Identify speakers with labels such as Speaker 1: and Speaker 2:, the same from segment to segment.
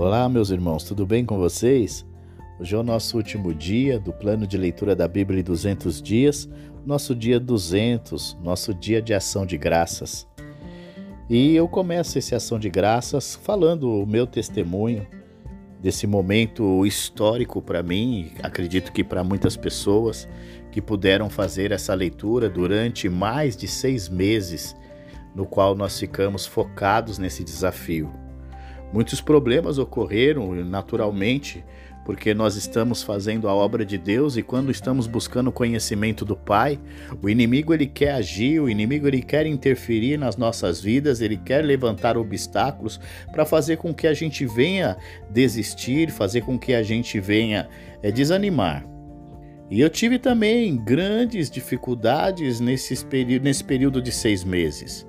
Speaker 1: Olá, meus irmãos, tudo bem com vocês? Hoje é o nosso último dia do plano de leitura da Bíblia em 200 dias, nosso dia 200, nosso dia de ação de graças. E eu começo essa ação de graças falando o meu testemunho desse momento histórico para mim, acredito que para muitas pessoas que puderam fazer essa leitura durante mais de seis meses, no qual nós ficamos focados nesse desafio. Muitos problemas ocorreram naturalmente porque nós estamos fazendo a obra de Deus e quando estamos buscando o conhecimento do Pai, o inimigo ele quer agir, o inimigo ele quer interferir nas nossas vidas, ele quer levantar obstáculos para fazer com que a gente venha desistir, fazer com que a gente venha é, desanimar. E eu tive também grandes dificuldades nesse período, nesse período de seis meses.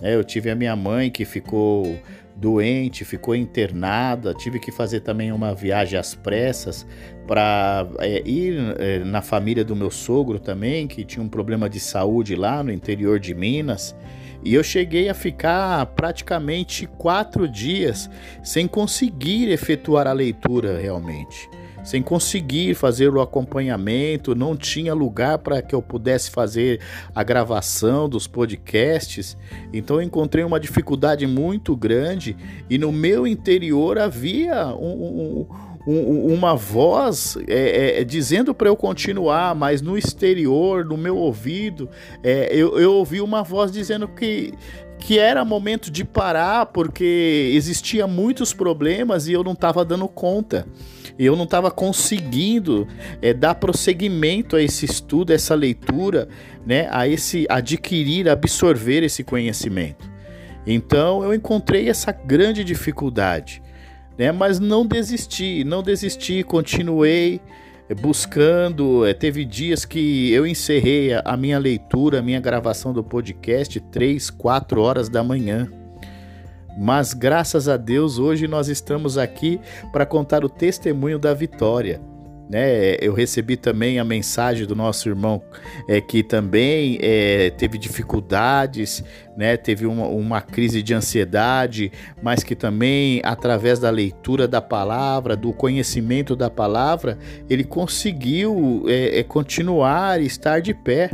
Speaker 1: É, eu tive a minha mãe que ficou doente, ficou internada, tive que fazer também uma viagem às pressas para é, ir é, na família do meu sogro também, que tinha um problema de saúde lá no interior de Minas. E eu cheguei a ficar praticamente quatro dias sem conseguir efetuar a leitura realmente sem conseguir fazer o acompanhamento, não tinha lugar para que eu pudesse fazer a gravação dos podcasts. Então encontrei uma dificuldade muito grande e no meu interior havia um, um, uma voz é, é, dizendo para eu continuar, mas no exterior, no meu ouvido, é, eu, eu ouvi uma voz dizendo que que era momento de parar porque existia muitos problemas e eu não estava dando conta eu não estava conseguindo é, dar prosseguimento a esse estudo, a essa leitura, né, a esse adquirir, absorver esse conhecimento. Então eu encontrei essa grande dificuldade, né, mas não desisti, não desisti, continuei eh, buscando. É, teve dias que eu encerrei a minha leitura, a minha gravação do podcast, 3, 4 horas da manhã. Mas graças a Deus, hoje nós estamos aqui para contar o testemunho da vitória. Né, eu recebi também a mensagem do nosso irmão é, que também é, teve dificuldades, né, teve uma, uma, crise de ansiedade, mas que também, através da leitura da palavra, do conhecimento da palavra, ele conseguiu é, é continuar e estar de pé.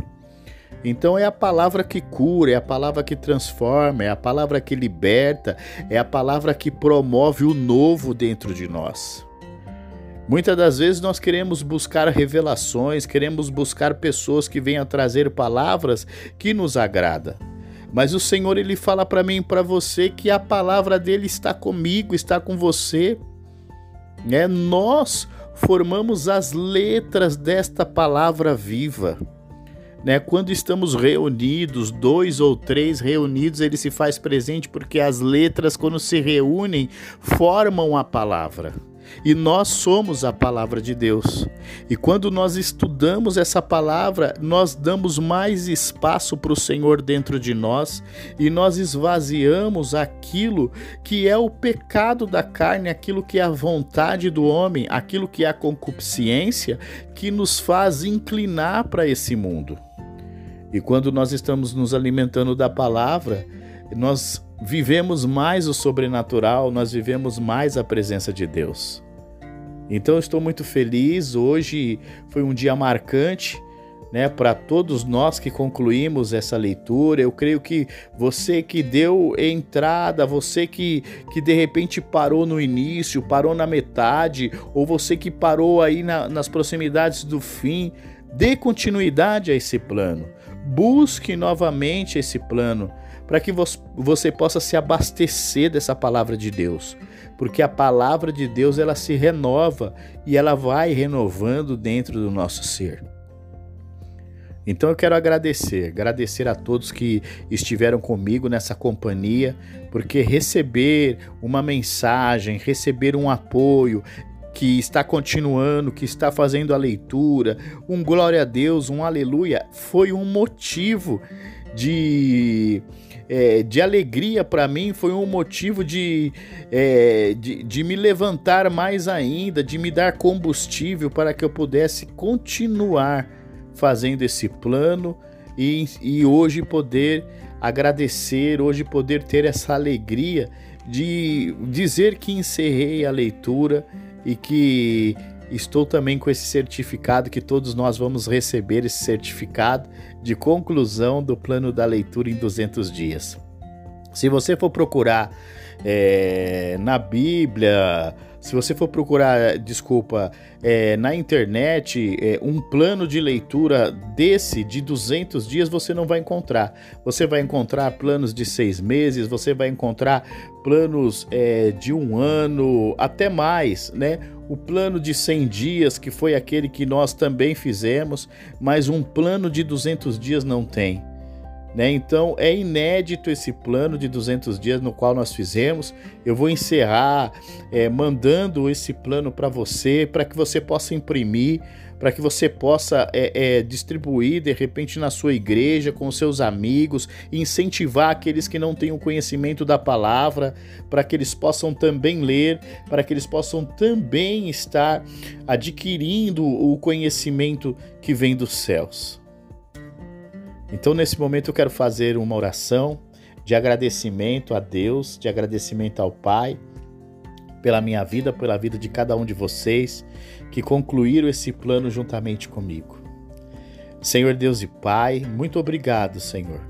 Speaker 1: Então é a palavra que cura, é a palavra que transforma, é a palavra que liberta, é a palavra que promove o novo dentro de nós. Muitas das vezes nós queremos buscar revelações, queremos buscar pessoas que venham trazer palavras que nos agrada. Mas o Senhor ele fala para mim e para você que a palavra dele está comigo, está com você. É nós formamos as letras desta palavra viva. Né? Quando estamos reunidos, dois ou três reunidos, ele se faz presente porque as letras, quando se reúnem, formam a palavra. E nós somos a palavra de Deus. E quando nós estudamos essa palavra, nós damos mais espaço para o Senhor dentro de nós e nós esvaziamos aquilo que é o pecado da carne, aquilo que é a vontade do homem, aquilo que é a concupiscência que nos faz inclinar para esse mundo. E quando nós estamos nos alimentando da palavra, nós vivemos mais o sobrenatural, nós vivemos mais a presença de Deus. Então eu estou muito feliz. Hoje foi um dia marcante, né, para todos nós que concluímos essa leitura. Eu creio que você que deu entrada, você que, que de repente parou no início, parou na metade, ou você que parou aí na, nas proximidades do fim, dê continuidade a esse plano. Busque novamente esse plano para que você possa se abastecer dessa palavra de Deus, porque a palavra de Deus ela se renova e ela vai renovando dentro do nosso ser. Então eu quero agradecer, agradecer a todos que estiveram comigo nessa companhia, porque receber uma mensagem, receber um apoio, que está continuando, que está fazendo a leitura, um glória a Deus, um aleluia, foi um motivo de, é, de alegria para mim, foi um motivo de, é, de, de me levantar mais ainda, de me dar combustível para que eu pudesse continuar fazendo esse plano e, e hoje poder agradecer, hoje poder ter essa alegria de dizer que encerrei a leitura e que estou também com esse certificado que todos nós vamos receber esse certificado de conclusão do plano da leitura em 200 dias. Se você for procurar é, na Bíblia, se você for procurar, desculpa, é, na internet, é, um plano de leitura desse de 200 dias você não vai encontrar. Você vai encontrar planos de seis meses, você vai encontrar planos é, de um ano, até mais, né? O plano de 100 dias, que foi aquele que nós também fizemos, mas um plano de 200 dias não tem. Né? Então é inédito esse plano de 200 dias no qual nós fizemos. Eu vou encerrar é, mandando esse plano para você, para que você possa imprimir, para que você possa é, é, distribuir de repente na sua igreja, com seus amigos, incentivar aqueles que não têm o conhecimento da palavra, para que eles possam também ler, para que eles possam também estar adquirindo o conhecimento que vem dos céus. Então, nesse momento, eu quero fazer uma oração de agradecimento a Deus, de agradecimento ao Pai, pela minha vida, pela vida de cada um de vocês que concluíram esse plano juntamente comigo. Senhor Deus e Pai, muito obrigado, Senhor,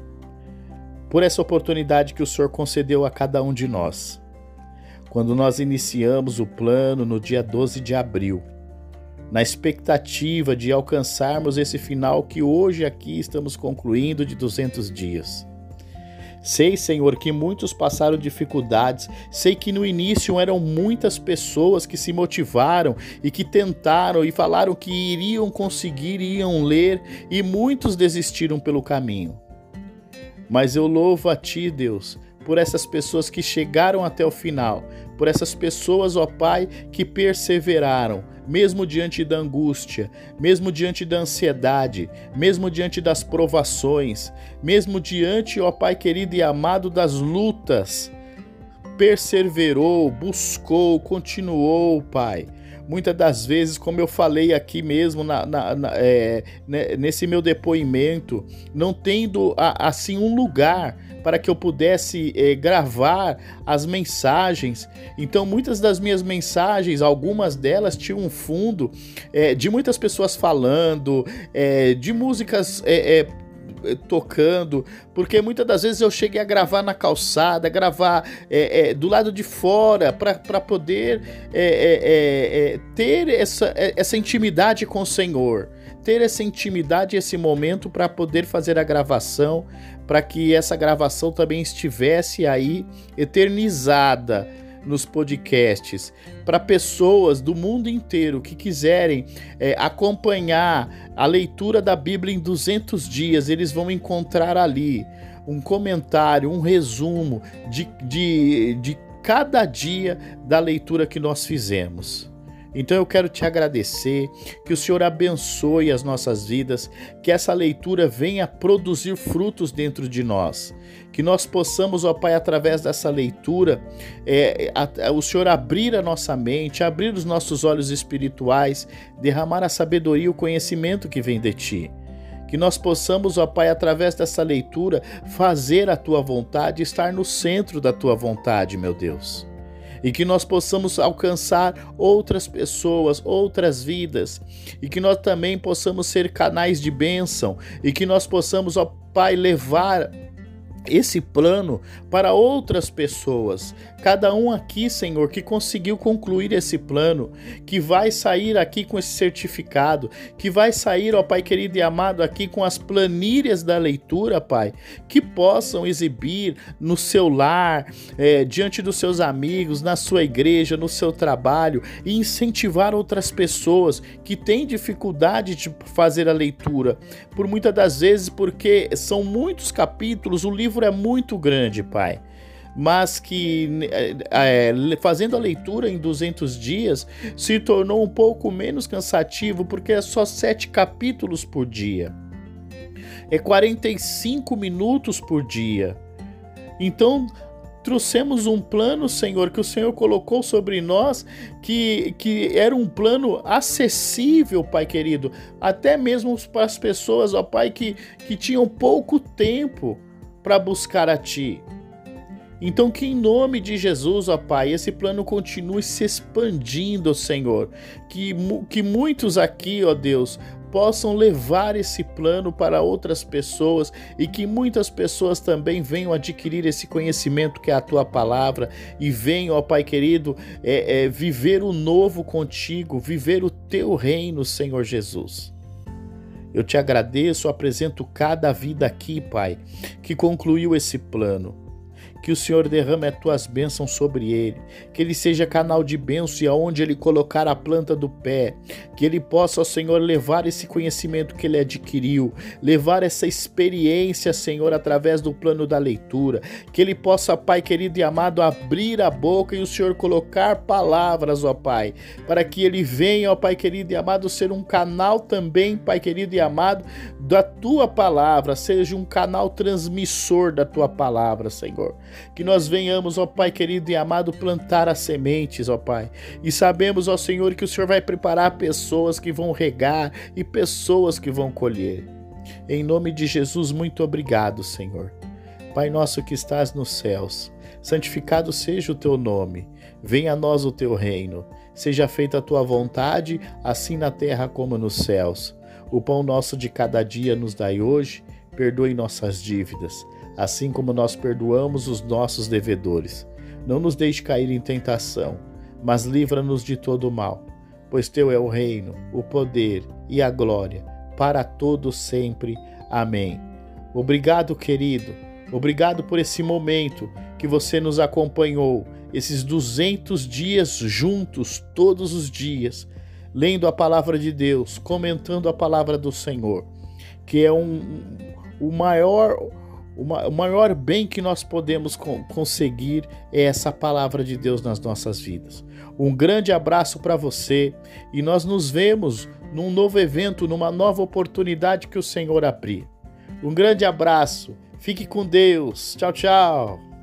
Speaker 1: por essa oportunidade que o Senhor concedeu a cada um de nós. Quando nós iniciamos o plano no dia 12 de abril, na expectativa de alcançarmos esse final que hoje aqui estamos concluindo de 200 dias. Sei, Senhor, que muitos passaram dificuldades. Sei que no início eram muitas pessoas que se motivaram e que tentaram e falaram que iriam conseguir, iriam ler, e muitos desistiram pelo caminho. Mas eu louvo a Ti, Deus, por essas pessoas que chegaram até o final, por essas pessoas, ó Pai, que perseveraram, mesmo diante da angústia, mesmo diante da ansiedade, mesmo diante das provações, mesmo diante, ó Pai querido e amado, das lutas, perseverou, buscou, continuou, Pai. Muitas das vezes, como eu falei aqui mesmo na, na, na, é, né, nesse meu depoimento, não tendo assim um lugar para que eu pudesse é, gravar as mensagens. Então, muitas das minhas mensagens, algumas delas tinham um fundo é, de muitas pessoas falando, é, de músicas é, é, tocando, porque muitas das vezes eu cheguei a gravar na calçada, gravar é, é, do lado de fora, para poder é, ter essa, essa intimidade com o Senhor. Ter essa intimidade, esse momento para poder fazer a gravação, para que essa gravação também estivesse aí eternizada nos podcasts para pessoas do mundo inteiro que quiserem é, acompanhar a leitura da Bíblia em 200 dias, eles vão encontrar ali um comentário, um resumo de, de, de cada dia da leitura que nós fizemos. Então eu quero te agradecer, que o Senhor abençoe as nossas vidas, que essa leitura venha produzir frutos dentro de nós. Que nós possamos, ó Pai, através dessa leitura, é, a, a, o Senhor abrir a nossa mente, abrir os nossos olhos espirituais, derramar a sabedoria e o conhecimento que vem de Ti. Que nós possamos, ó Pai, através dessa leitura, fazer a Tua vontade, estar no centro da Tua vontade, meu Deus e que nós possamos alcançar outras pessoas, outras vidas, e que nós também possamos ser canais de bênção e que nós possamos, ó Pai, levar esse plano para outras pessoas. Cada um aqui, Senhor, que conseguiu concluir esse plano, que vai sair aqui com esse certificado, que vai sair, ó Pai querido e amado, aqui com as planilhas da leitura, Pai, que possam exibir no seu lar, é, diante dos seus amigos, na sua igreja, no seu trabalho e incentivar outras pessoas que têm dificuldade de fazer a leitura, por muitas das vezes porque são muitos capítulos, o livro livro é muito grande, pai. Mas que é, fazendo a leitura em 200 dias se tornou um pouco menos cansativo, porque é só sete capítulos por dia, é 45 minutos por dia. Então, trouxemos um plano, Senhor, que o Senhor colocou sobre nós, que, que era um plano acessível, Pai querido, até mesmo para as pessoas, ó Pai, que, que tinham pouco tempo para buscar a Ti. Então, que em nome de Jesus, ó Pai, esse plano continue se expandindo, Senhor. Que, que muitos aqui, ó Deus, possam levar esse plano para outras pessoas e que muitas pessoas também venham adquirir esse conhecimento que é a tua palavra e venham, ó Pai querido, é, é, viver o novo contigo, viver o teu reino, Senhor Jesus. Eu te agradeço, apresento cada vida aqui, Pai, que concluiu esse plano que o Senhor derrame as tuas bênçãos sobre ele, que ele seja canal de bênção e aonde ele colocar a planta do pé, que ele possa, ó Senhor, levar esse conhecimento que ele adquiriu, levar essa experiência, Senhor, através do plano da leitura, que ele possa, Pai querido e amado, abrir a boca e o Senhor colocar palavras, ó Pai, para que ele venha, ó Pai querido e amado, ser um canal também, Pai querido e amado, da tua palavra, seja um canal transmissor da tua palavra, Senhor. Que nós venhamos, ó Pai querido e amado, plantar as sementes, ó Pai. E sabemos, ó Senhor, que o Senhor vai preparar pessoas que vão regar e pessoas que vão colher. Em nome de Jesus, muito obrigado, Senhor. Pai nosso que estás nos céus, santificado seja o teu nome. Venha a nós o teu reino. Seja feita a tua vontade, assim na terra como nos céus. O pão nosso de cada dia nos dai hoje, perdoe nossas dívidas assim como nós perdoamos os nossos devedores. Não nos deixe cair em tentação, mas livra-nos de todo o mal, pois teu é o reino, o poder e a glória, para todos sempre. Amém. Obrigado, querido. Obrigado por esse momento que você nos acompanhou, esses 200 dias juntos, todos os dias, lendo a palavra de Deus, comentando a palavra do Senhor, que é um, o maior o maior bem que nós podemos conseguir é essa palavra de Deus nas nossas vidas. Um grande abraço para você e nós nos vemos num novo evento, numa nova oportunidade que o Senhor abrir. Um grande abraço, fique com Deus, tchau, tchau.